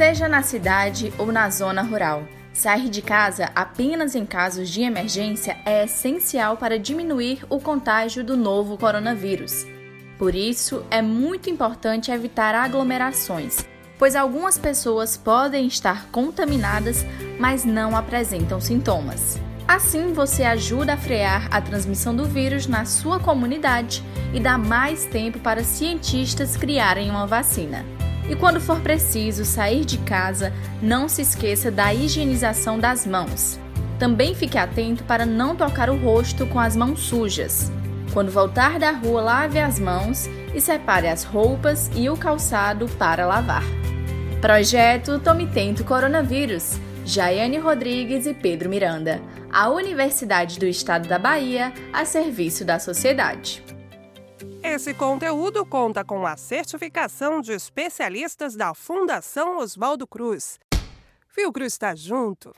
Seja na cidade ou na zona rural, sair de casa apenas em casos de emergência é essencial para diminuir o contágio do novo coronavírus. Por isso, é muito importante evitar aglomerações, pois algumas pessoas podem estar contaminadas, mas não apresentam sintomas. Assim, você ajuda a frear a transmissão do vírus na sua comunidade e dá mais tempo para cientistas criarem uma vacina. E quando for preciso sair de casa, não se esqueça da higienização das mãos. Também fique atento para não tocar o rosto com as mãos sujas. Quando voltar da rua, lave as mãos e separe as roupas e o calçado para lavar. Projeto Tome Tento Coronavírus. Jaiane Rodrigues e Pedro Miranda a Universidade do Estado da Bahia a serviço da sociedade. Esse conteúdo conta com a certificação de especialistas da Fundação Oswaldo Cruz. Cruz está junto.